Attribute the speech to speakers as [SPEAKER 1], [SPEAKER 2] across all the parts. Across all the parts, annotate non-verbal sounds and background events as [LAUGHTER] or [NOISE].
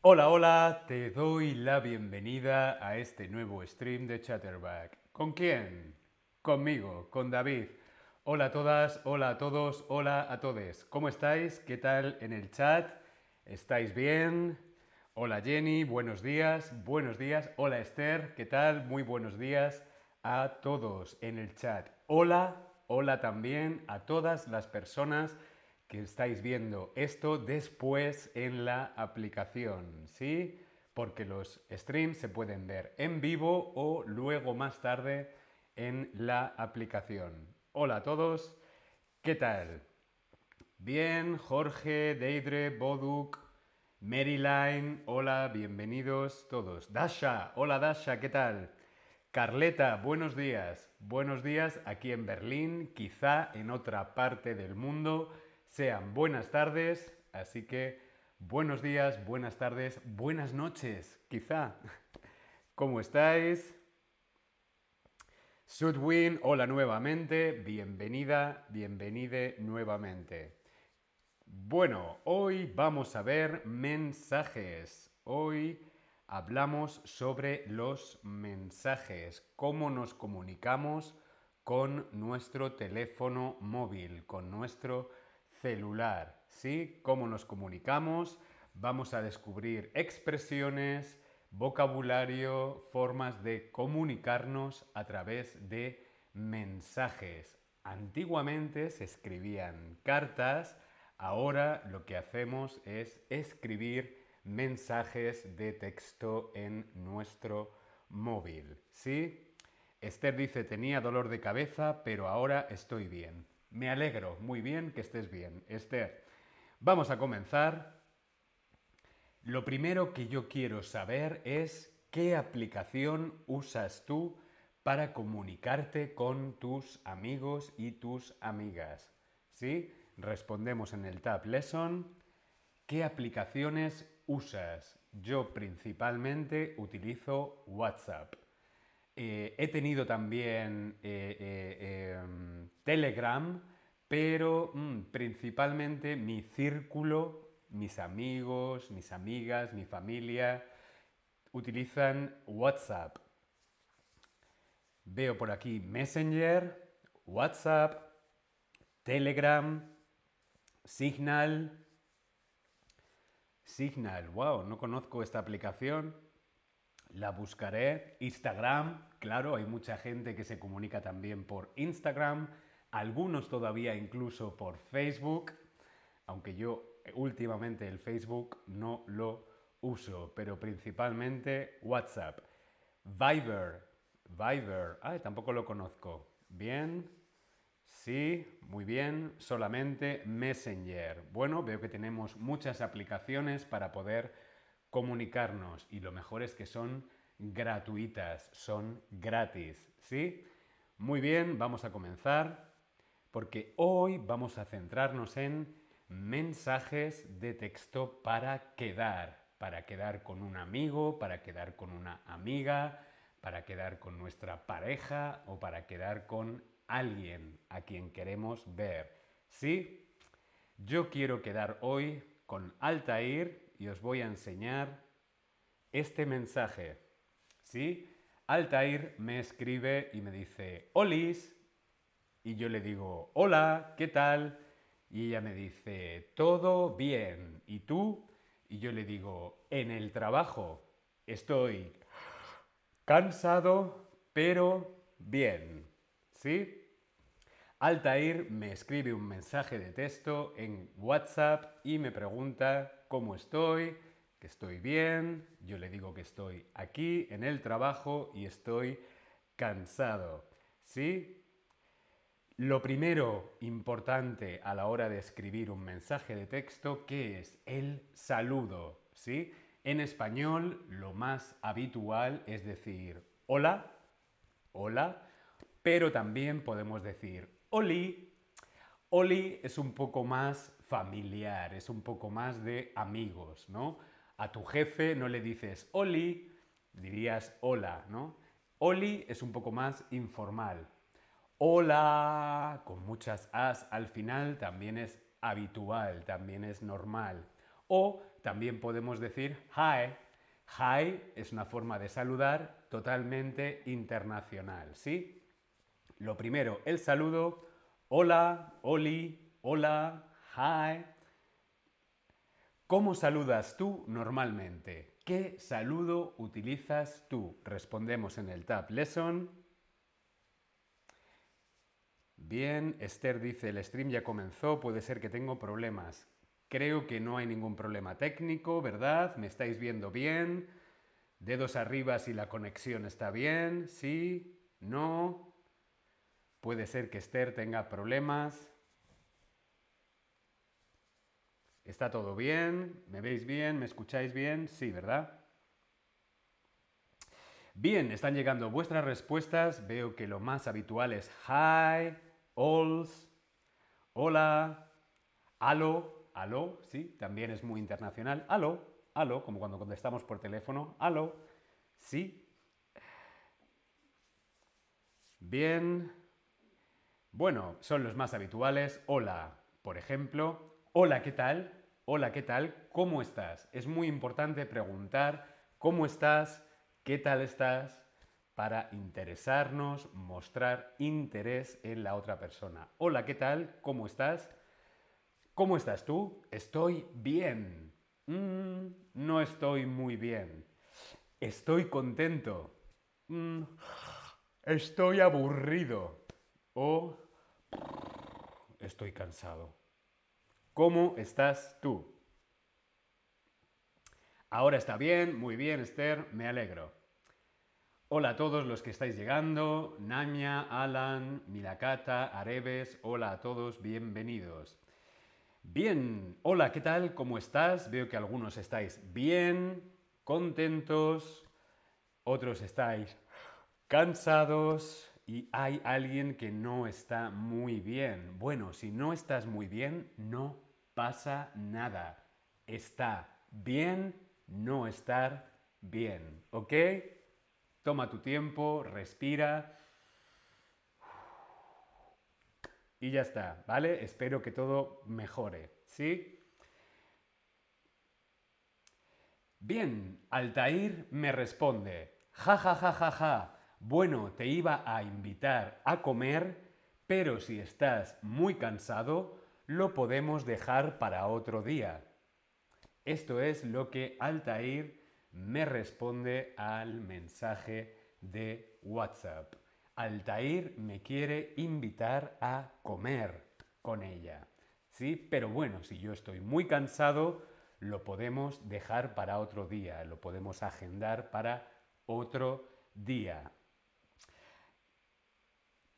[SPEAKER 1] Hola, hola, te doy la bienvenida a este nuevo stream de Chatterback. ¿Con quién? Conmigo, con David. Hola a todas, hola a todos, hola a todos. ¿Cómo estáis? ¿Qué tal en el chat? ¿Estáis bien? Hola Jenny, buenos días, buenos días. Hola Esther, ¿qué tal? Muy buenos días a todos en el chat. Hola, hola también a todas las personas que estáis viendo esto después en la aplicación, ¿sí? Porque los streams se pueden ver en vivo o luego más tarde en la aplicación. Hola a todos, ¿qué tal? Bien, Jorge, Deidre, Boduk, Maryline, hola, bienvenidos todos. Dasha, hola Dasha, ¿qué tal? Carleta, buenos días. Buenos días aquí en Berlín, quizá en otra parte del mundo sean buenas tardes, así que buenos días, buenas tardes, buenas noches, quizá. ¿Cómo estáis? Sudwin, hola nuevamente, bienvenida, bienvenide nuevamente. Bueno, hoy vamos a ver mensajes. Hoy hablamos sobre los mensajes, cómo nos comunicamos con nuestro teléfono móvil, con nuestro celular, ¿sí? Cómo nos comunicamos, vamos a descubrir expresiones, vocabulario, formas de comunicarnos a través de mensajes. Antiguamente se escribían cartas, ahora lo que hacemos es escribir mensajes de texto en nuestro móvil, ¿sí? Esther dice, tenía dolor de cabeza, pero ahora estoy bien. Me alegro, muy bien que estés bien. Esther, vamos a comenzar. Lo primero que yo quiero saber es qué aplicación usas tú para comunicarte con tus amigos y tus amigas. ¿Sí? Respondemos en el Tab Lesson. ¿Qué aplicaciones usas? Yo principalmente utilizo WhatsApp. Eh, he tenido también eh, eh, em, Telegram, pero mm, principalmente mi círculo, mis amigos, mis amigas, mi familia, utilizan WhatsApp. Veo por aquí Messenger, WhatsApp, Telegram, Signal. Signal, wow, no conozco esta aplicación. La buscaré. Instagram, claro, hay mucha gente que se comunica también por Instagram, algunos todavía incluso por Facebook, aunque yo últimamente el Facebook no lo uso, pero principalmente WhatsApp. Viber, Viber, ay, tampoco lo conozco. Bien, sí, muy bien, solamente Messenger. Bueno, veo que tenemos muchas aplicaciones para poder comunicarnos y lo mejor es que son gratuitas, son gratis, ¿sí? Muy bien, vamos a comenzar porque hoy vamos a centrarnos en mensajes de texto para quedar, para quedar con un amigo, para quedar con una amiga, para quedar con nuestra pareja o para quedar con alguien a quien queremos ver. ¿Sí? Yo quiero quedar hoy con Altair y os voy a enseñar este mensaje. ¿Sí? Altair me escribe y me dice, Olis, y yo le digo, hola, ¿qué tal? Y ella me dice, todo bien. ¿Y tú? Y yo le digo, en el trabajo estoy cansado, pero bien. ¿Sí? Altair me escribe un mensaje de texto en WhatsApp y me pregunta cómo estoy, que estoy bien, yo le digo que estoy aquí en el trabajo y estoy cansado. ¿Sí? Lo primero importante a la hora de escribir un mensaje de texto, que es el saludo, ¿sí? En español lo más habitual es decir hola, hola, pero también podemos decir oli. Oli es un poco más familiar, es un poco más de amigos, ¿no? A tu jefe no le dices Oli, dirías hola, ¿no? Oli es un poco más informal. Hola, con muchas as al final, también es habitual, también es normal. O también podemos decir hi. Hi es una forma de saludar totalmente internacional, ¿sí? Lo primero, el saludo. Hola, Oli, hola, hi. ¿Cómo saludas tú normalmente? ¿Qué saludo utilizas tú? Respondemos en el Tab Lesson. Bien, Esther dice, el stream ya comenzó, puede ser que tengo problemas. Creo que no hay ningún problema técnico, ¿verdad? ¿Me estáis viendo bien? Dedos arriba si la conexión está bien, sí, no. Puede ser que Esther tenga problemas. ¿Está todo bien? ¿Me veis bien? ¿Me escucháis bien? Sí, ¿verdad? Bien, están llegando vuestras respuestas. Veo que lo más habitual es hi, alls, hola, aló, aló, sí, también es muy internacional. Aló, aló, como cuando contestamos por teléfono. Aló, sí. Bien. Bueno, son los más habituales. Hola, por ejemplo. Hola, ¿qué tal? Hola, ¿qué tal? ¿Cómo estás? Es muy importante preguntar cómo estás, qué tal estás, para interesarnos, mostrar interés en la otra persona. Hola, ¿qué tal? ¿Cómo estás? ¿Cómo estás tú? Estoy bien. Mm, no estoy muy bien. Estoy contento. Mm, estoy aburrido. O estoy cansado. ¿Cómo estás tú? Ahora está bien, muy bien, Esther, me alegro. Hola a todos los que estáis llegando, Namia, Alan, Milakata, Areves, hola a todos, bienvenidos. Bien, hola, ¿qué tal? ¿Cómo estás? Veo que algunos estáis bien, contentos, otros estáis cansados, y hay alguien que no está muy bien. Bueno, si no estás muy bien, no pasa nada. Está bien no estar bien, ¿ok? Toma tu tiempo, respira. Y ya está, ¿vale? Espero que todo mejore, ¿sí? Bien, Altair me responde, ja, ja, ja, ja, ja. Bueno, te iba a invitar a comer, pero si estás muy cansado, lo podemos dejar para otro día. Esto es lo que Altair me responde al mensaje de WhatsApp. Altair me quiere invitar a comer con ella. ¿Sí? Pero bueno, si yo estoy muy cansado, lo podemos dejar para otro día, lo podemos agendar para otro día.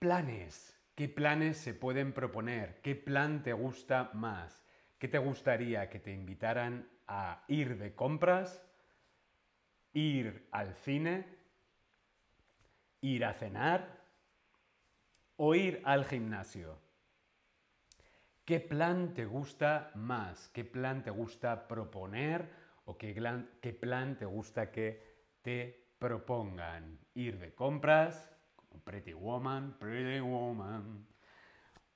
[SPEAKER 1] Planes. ¿Qué planes se pueden proponer? ¿Qué plan te gusta más? ¿Qué te gustaría que te invitaran a ir de compras? ¿Ir al cine? ¿Ir a cenar? ¿O ir al gimnasio? ¿Qué plan te gusta más? ¿Qué plan te gusta proponer? ¿O qué plan, te gusta que te propongan? ¿Ir de compras? Pretty Woman, Pretty Woman.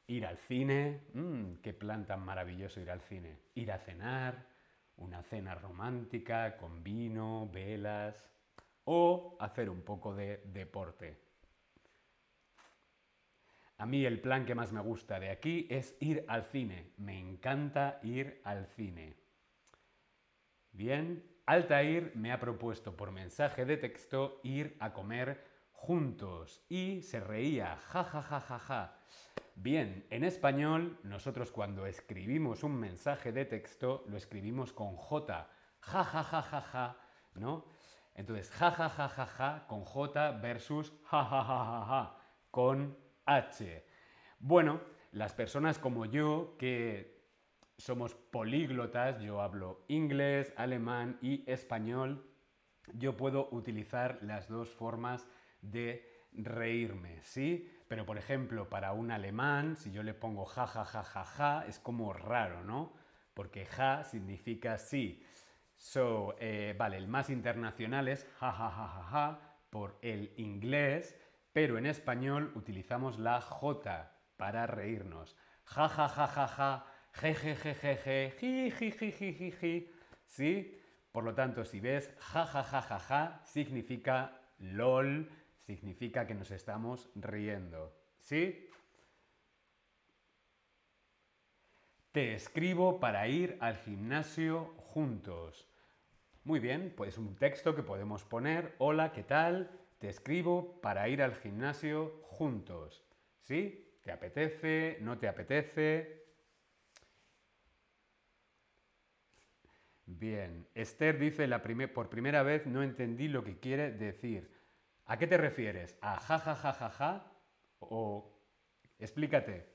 [SPEAKER 1] Ir al cine, mmm, qué plan tan maravilloso ir al cine. Ir a cenar, una cena romántica con vino, velas o hacer un poco de deporte. A mí el plan que más me gusta de aquí es ir al cine. Me encanta ir al cine. Bien, Altair me ha propuesto por mensaje de texto ir a comer juntos y se reía, ja, ja, ja, ja, ja. Bien, en español nosotros cuando escribimos un mensaje de texto lo escribimos con J, ja, ja, ja, ja, ja, ¿no? Entonces, ja, ja, ja, ja, ja, con J versus ja, ja, ja, ja, ja, con H. Bueno, las personas como yo que somos políglotas, yo hablo inglés, alemán y español, yo puedo utilizar las dos formas de reírme, ¿sí? Pero por ejemplo, para un alemán, si yo le pongo ja, ja, ja, ja, ja, es como raro, ¿no? Porque ja significa sí. So, eh, vale, el más internacional es ja, ja, ja, ja, ja, por el inglés, pero en español utilizamos la J para reírnos. Ja, ja, ja, ja, ja, jejejejeje, ji, ¿sí? Por lo tanto, si ves ja, ja, ja, ja, ja, significa lol, significa que nos estamos riendo, ¿sí? Te escribo para ir al gimnasio juntos. Muy bien, pues un texto que podemos poner, hola, ¿qué tal? Te escribo para ir al gimnasio juntos. ¿Sí? ¿Te apetece? ¿No te apetece? Bien, Esther dice, por primera vez no entendí lo que quiere decir. ¿A qué te refieres? ¿A ja, ja, ja, ja, ja? ¿O explícate?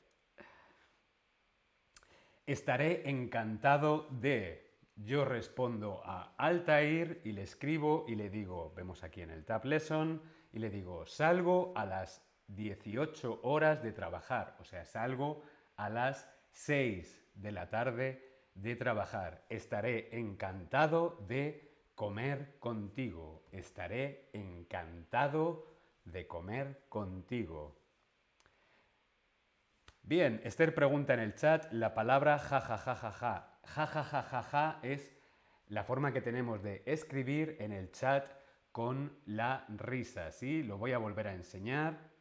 [SPEAKER 1] Estaré encantado de... Yo respondo a Altair y le escribo y le digo, vemos aquí en el Tab Lesson, y le digo, salgo a las 18 horas de trabajar, o sea, salgo a las 6 de la tarde de trabajar. Estaré encantado de comer contigo. Estaré encantado de comer contigo. Bien, Esther pregunta en el chat la palabra jajajajaja. Ja, es la forma que tenemos de escribir en el chat con la risa. ¿sí? Lo voy a volver a enseñar.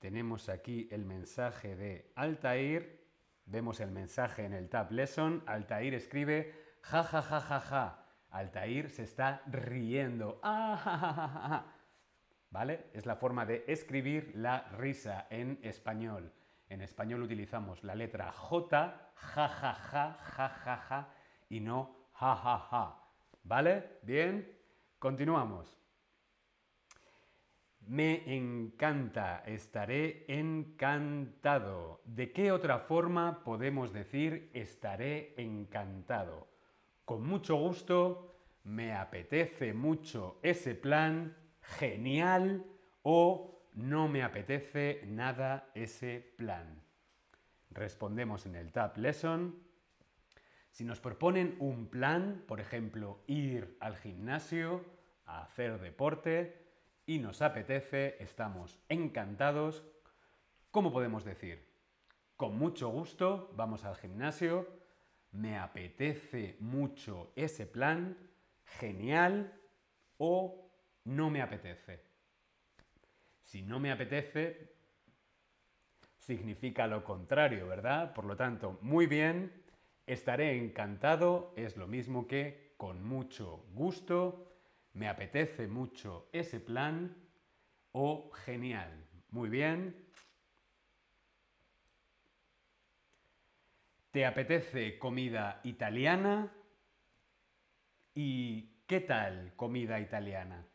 [SPEAKER 1] Tenemos aquí el mensaje de Altair. Vemos el mensaje en el Tab Lesson. Altair escribe ja ja ja ja ja. Altair se está riendo. Ah, ¿Vale? Es la forma de escribir la risa en español. En español utilizamos la letra J, ja ja ja ja ja ja y no ja ja ja. ¿Vale? Bien. Continuamos. Me encanta, estaré encantado. ¿De qué otra forma podemos decir estaré encantado? Con mucho gusto, me apetece mucho ese plan, genial o no me apetece nada ese plan. Respondemos en el Tab Lesson. Si nos proponen un plan, por ejemplo, ir al gimnasio, a hacer deporte, y nos apetece, estamos encantados. ¿Cómo podemos decir? Con mucho gusto vamos al gimnasio, me apetece mucho ese plan, genial o no me apetece. Si no me apetece, significa lo contrario, ¿verdad? Por lo tanto, muy bien, estaré encantado es lo mismo que con mucho gusto, me apetece mucho ese plan o genial. Muy bien. ¿Te apetece comida italiana? ¿Y qué tal comida italiana?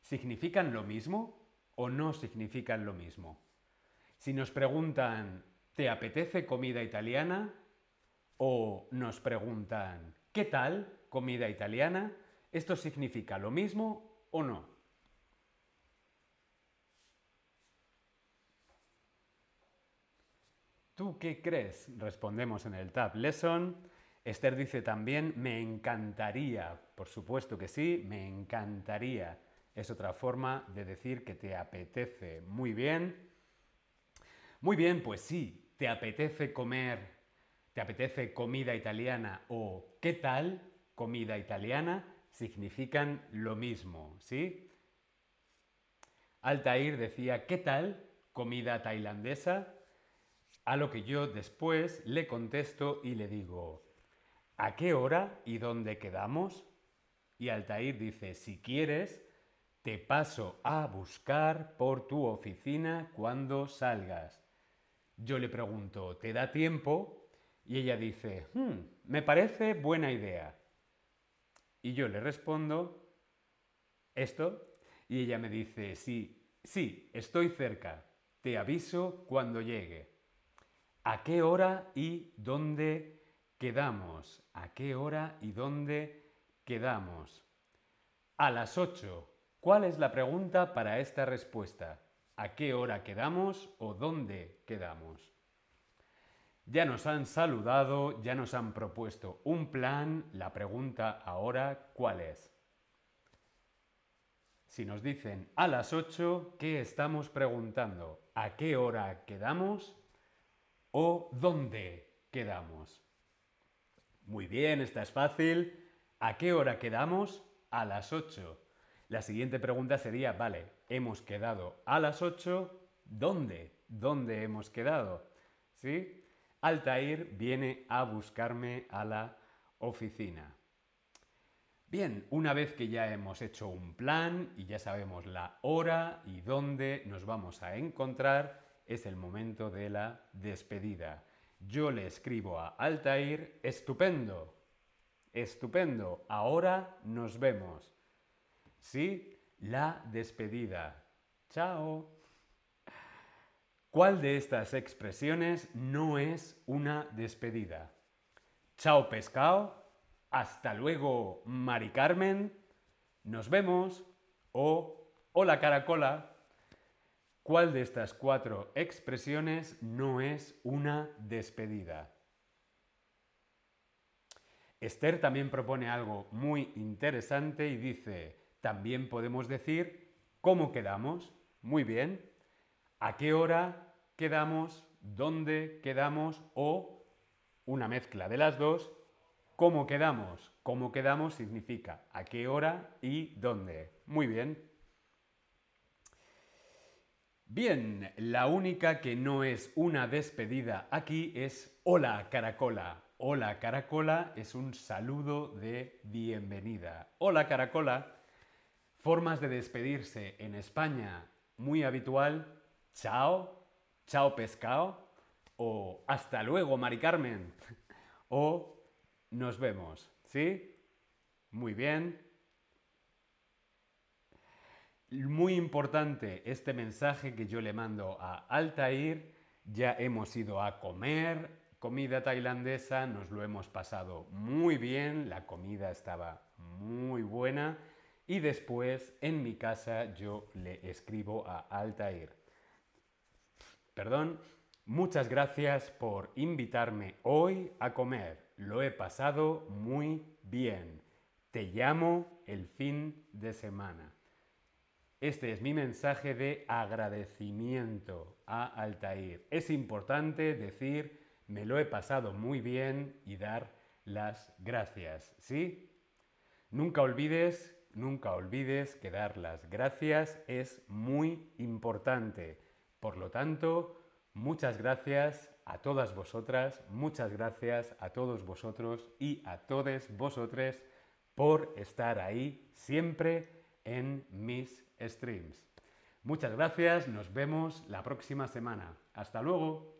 [SPEAKER 1] ¿Significan lo mismo o no significan lo mismo? Si nos preguntan, ¿te apetece comida italiana? O nos preguntan, ¿qué tal comida italiana? ¿Esto significa lo mismo o no? ¿Tú qué crees? Respondemos en el Tab Lesson. Esther dice también, me encantaría. Por supuesto que sí, me encantaría. Es otra forma de decir que te apetece. Muy bien. Muy bien, pues sí, te apetece comer, te apetece comida italiana o ¿qué tal comida italiana? significan lo mismo, ¿sí? Altair decía, ¿qué tal comida tailandesa? A lo que yo después le contesto y le digo, ¿a qué hora y dónde quedamos? Y Altair dice, si quieres, te paso a buscar por tu oficina cuando salgas. Yo le pregunto, ¿te da tiempo? Y ella dice, hmm, me parece buena idea. Y yo le respondo esto y ella me dice, sí, sí, estoy cerca, te aviso cuando llegue. ¿A qué hora y dónde quedamos? ¿A qué hora y dónde quedamos? A las 8. ¿Cuál es la pregunta para esta respuesta? ¿A qué hora quedamos o dónde quedamos? Ya nos han saludado, ya nos han propuesto un plan. La pregunta ahora, ¿cuál es? Si nos dicen a las 8, ¿qué estamos preguntando? ¿A qué hora quedamos? ¿O dónde quedamos? Muy bien, esta es fácil. ¿A qué hora quedamos? A las 8. La siguiente pregunta sería, vale, hemos quedado a las 8, ¿dónde? ¿Dónde hemos quedado? ¿Sí? Altair viene a buscarme a la oficina. Bien, una vez que ya hemos hecho un plan y ya sabemos la hora y dónde nos vamos a encontrar, es el momento de la despedida. Yo le escribo a Altair, estupendo, estupendo, ahora nos vemos. ¿Sí? La despedida. Chao. ¿Cuál de estas expresiones no es una despedida? Chao pescado, hasta luego Mari Carmen, nos vemos o hola caracola. ¿Cuál de estas cuatro expresiones no es una despedida? Esther también propone algo muy interesante y dice, también podemos decir cómo quedamos. Muy bien. ¿A qué hora quedamos? ¿Dónde quedamos? O una mezcla de las dos. ¿Cómo quedamos? ¿Cómo quedamos significa a qué hora y dónde. Muy bien. Bien, la única que no es una despedida aquí es hola caracola. Hola caracola es un saludo de bienvenida. Hola caracola. Formas de despedirse en España muy habitual. Chao, chao pescado. O hasta luego, Mari Carmen. [LAUGHS] O nos vemos. ¿Sí? Muy bien. Muy importante este mensaje que yo le mando a Altair. Ya hemos ido a comer comida tailandesa, nos lo hemos pasado muy bien, la comida estaba muy buena y después en mi casa yo le escribo a Altair. Perdón, muchas gracias por invitarme hoy a comer. Lo he pasado muy bien. Te llamo el fin de semana. Este es mi mensaje de agradecimiento a Altair. Es importante decir me lo he pasado muy bien y dar las gracias, ¿sí? Nunca olvides, nunca olvides que dar las gracias es muy importante. Por lo tanto, muchas gracias a todas vosotras, muchas gracias a todos vosotros y a todos vosotros por estar ahí siempre en mis streams. Muchas gracias, nos vemos la próxima semana. Hasta luego.